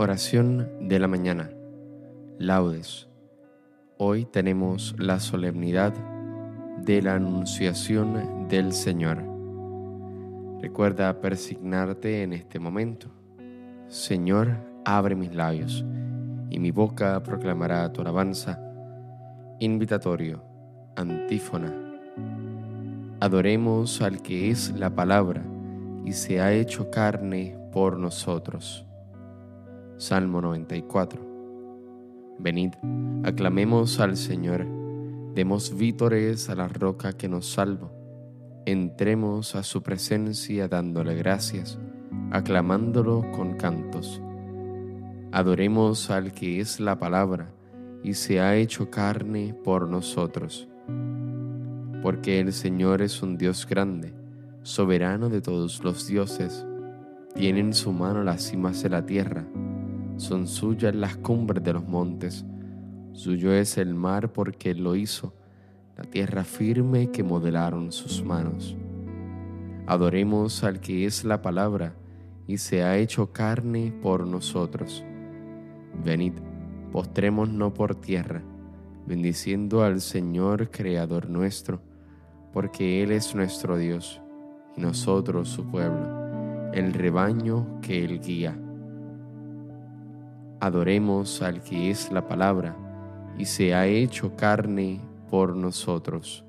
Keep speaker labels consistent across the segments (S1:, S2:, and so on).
S1: Oración de la mañana. Laudes. Hoy tenemos la solemnidad de la Anunciación del Señor. Recuerda persignarte en este momento. Señor, abre mis labios, y mi boca proclamará tu alabanza. Invitatorio, antífona. Adoremos al que es la palabra y se ha hecho carne por nosotros. Salmo 94. Venid, aclamemos al Señor, demos vítores a la roca que nos salva. Entremos a su presencia dándole gracias, aclamándolo con cantos. Adoremos al que es la palabra y se ha hecho carne por nosotros. Porque el Señor es un Dios grande, soberano de todos los dioses, tiene en su mano las cimas de la tierra son suyas las cumbres de los montes, suyo es el mar porque lo hizo, la tierra firme que modelaron sus manos. Adoremos al que es la palabra y se ha hecho carne por nosotros. Venid, postrémonos por tierra, bendiciendo al Señor Creador nuestro, porque Él es nuestro Dios y nosotros su pueblo, el rebaño que Él guía. Adoremos al que es la palabra y se ha hecho carne por nosotros.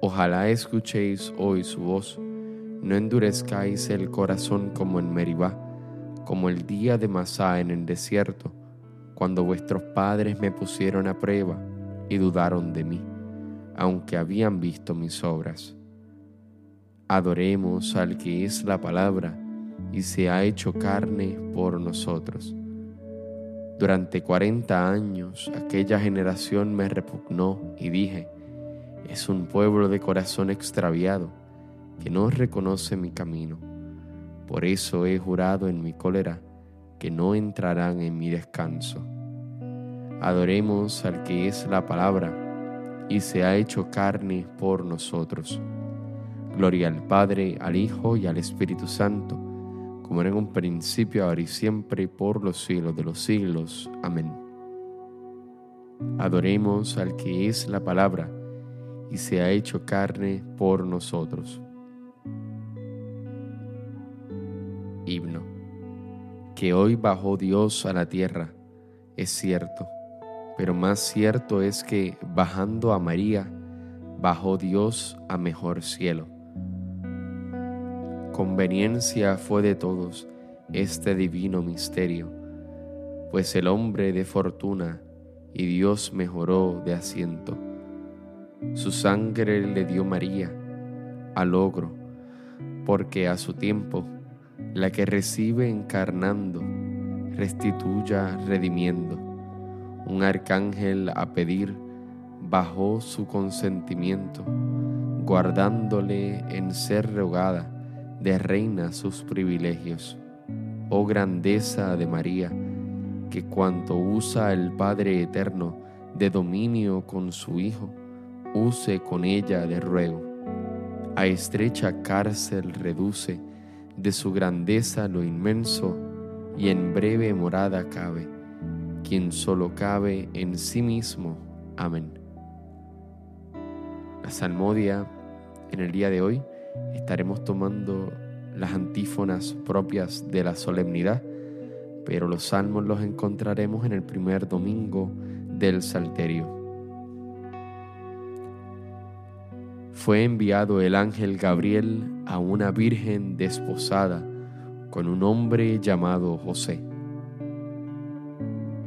S1: Ojalá escuchéis hoy su voz, no endurezcáis el corazón como en Meribá, como el día de Masá en el desierto, cuando vuestros padres me pusieron a prueba y dudaron de mí, aunque habían visto mis obras. Adoremos al que es la palabra y se ha hecho carne por nosotros. Durante cuarenta años aquella generación me repugnó y dije, es un pueblo de corazón extraviado que no reconoce mi camino. Por eso he jurado en mi cólera que no entrarán en mi descanso. Adoremos al que es la palabra y se ha hecho carne por nosotros. Gloria al Padre, al Hijo y al Espíritu Santo como era en un principio, ahora y siempre, por los siglos de los siglos. Amén. Adoremos al que es la palabra y se ha hecho carne por nosotros. Himno. Que hoy bajó Dios a la tierra, es cierto, pero más cierto es que bajando a María, bajó Dios a mejor cielo Conveniencia fue de todos este divino misterio, pues el hombre de fortuna y Dios mejoró de asiento. Su sangre le dio María al logro, porque a su tiempo la que recibe encarnando, restituya redimiendo. Un arcángel a pedir bajó su consentimiento, guardándole en ser rogada de reina sus privilegios. Oh grandeza de María, que cuanto usa el Padre Eterno de dominio con su Hijo, use con ella de ruego. A estrecha cárcel reduce de su grandeza lo inmenso y en breve morada cabe, quien solo cabe en sí mismo. Amén. La salmodia en el día de hoy estaremos tomando las antífonas propias de la solemnidad, pero los salmos los encontraremos en el primer domingo del Salterio. Fue enviado el ángel Gabriel a una virgen desposada con un hombre llamado José.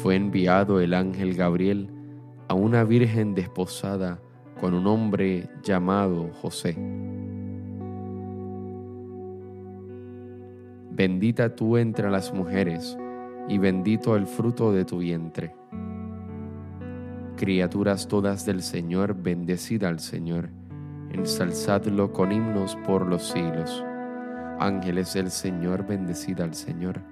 S1: Fue enviado el ángel Gabriel, a una virgen desposada con un hombre llamado José. Bendita tú entre las mujeres, y bendito el fruto de tu vientre. Criaturas todas del Señor, bendecida al Señor, ensalzadlo con himnos por los siglos. Ángeles del Señor, bendecida al Señor.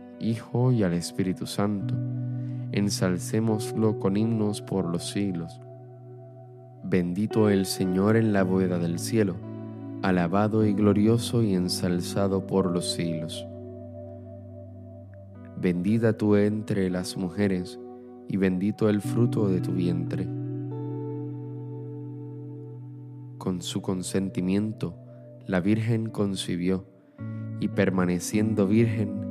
S1: Hijo y al Espíritu Santo ensalcémoslo con himnos por los siglos. Bendito el Señor en la bóveda del cielo, alabado y glorioso y ensalzado por los siglos. Bendita tú entre las mujeres, y bendito el fruto de tu vientre. Con su consentimiento, la Virgen concibió, y permaneciendo virgen,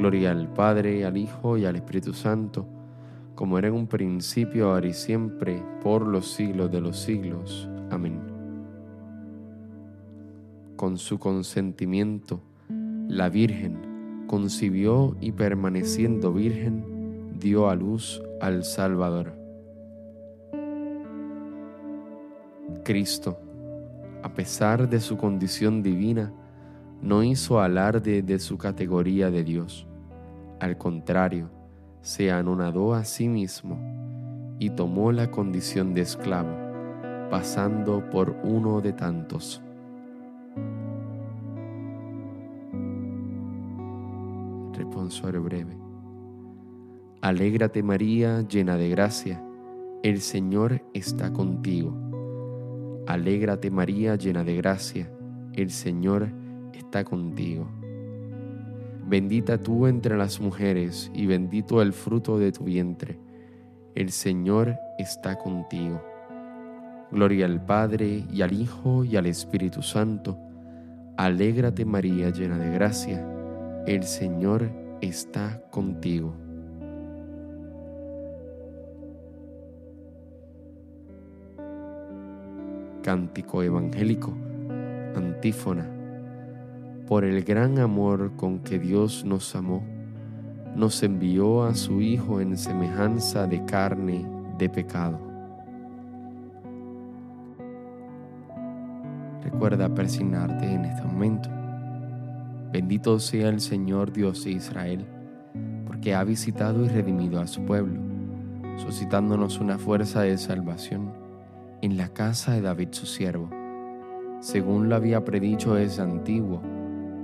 S1: Gloria al Padre, al Hijo y al Espíritu Santo, como era en un principio, ahora y siempre, por los siglos de los siglos. Amén. Con su consentimiento, la Virgen concibió y permaneciendo virgen, dio a luz al Salvador. Cristo, a pesar de su condición divina, no hizo alarde de su categoría de Dios al contrario, se anonadó a sí mismo y tomó la condición de esclavo, pasando por uno de tantos. Responsorio breve. Alégrate María, llena de gracia, el Señor está contigo. Alégrate María, llena de gracia, el Señor está contigo. Bendita tú entre las mujeres y bendito el fruto de tu vientre. El Señor está contigo. Gloria al Padre y al Hijo y al Espíritu Santo. Alégrate María llena de gracia. El Señor está contigo. Cántico Evangélico, antífona por el gran amor con que Dios nos amó, nos envió a su Hijo en semejanza de carne de pecado. Recuerda persignarte en este momento. Bendito sea el Señor Dios de Israel, porque ha visitado y redimido a su pueblo, suscitándonos una fuerza de salvación en la casa de David su siervo, según lo había predicho desde antiguo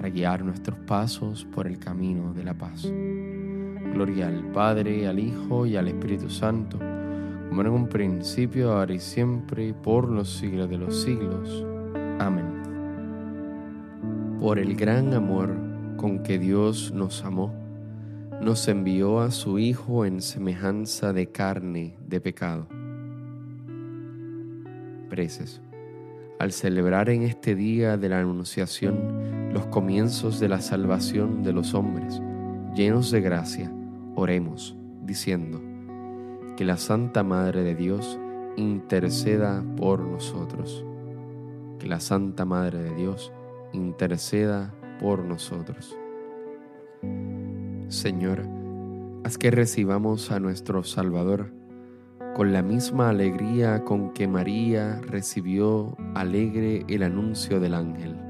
S1: para guiar nuestros pasos por el camino de la paz. Gloria al Padre, al Hijo y al Espíritu Santo, como en un principio, ahora y siempre, por los siglos de los siglos. Amén. Por el gran amor con que Dios nos amó, nos envió a su Hijo en semejanza de carne de pecado. Preces. Al celebrar en este día de la Anunciación, los comienzos de la salvación de los hombres, llenos de gracia, oremos, diciendo, que la Santa Madre de Dios interceda por nosotros. Que la Santa Madre de Dios interceda por nosotros. Señor, haz que recibamos a nuestro Salvador con la misma alegría con que María recibió alegre el anuncio del ángel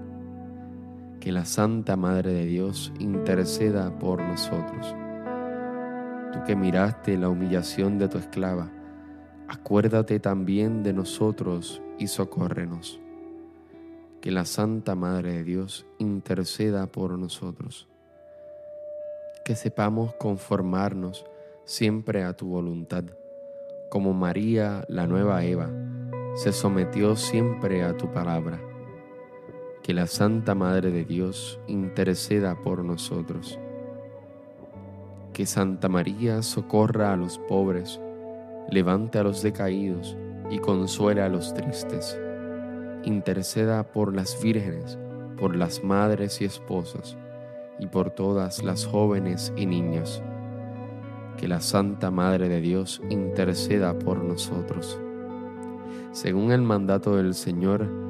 S1: que la Santa Madre de Dios interceda por nosotros. Tú que miraste la humillación de tu esclava, acuérdate también de nosotros y socórrenos. Que la Santa Madre de Dios interceda por nosotros. Que sepamos conformarnos siempre a tu voluntad, como María, la nueva Eva, se sometió siempre a tu palabra que la Santa Madre de Dios interceda por nosotros. Que Santa María socorra a los pobres, levante a los decaídos y consuela a los tristes. Interceda por las vírgenes, por las madres y esposas, y por todas las jóvenes y niños. Que la Santa Madre de Dios interceda por nosotros. Según el mandato del Señor,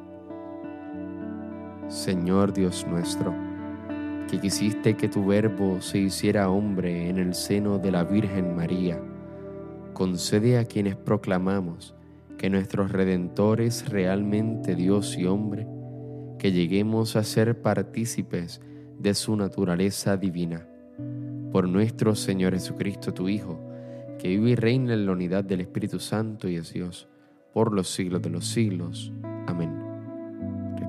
S1: Señor Dios nuestro, que quisiste que tu verbo se hiciera hombre en el seno de la Virgen María, concede a quienes proclamamos que nuestro Redentor es realmente Dios y hombre, que lleguemos a ser partícipes de su naturaleza divina. Por nuestro Señor Jesucristo, tu Hijo, que vive y reina en la unidad del Espíritu Santo y es Dios, por los siglos de los siglos. Amén.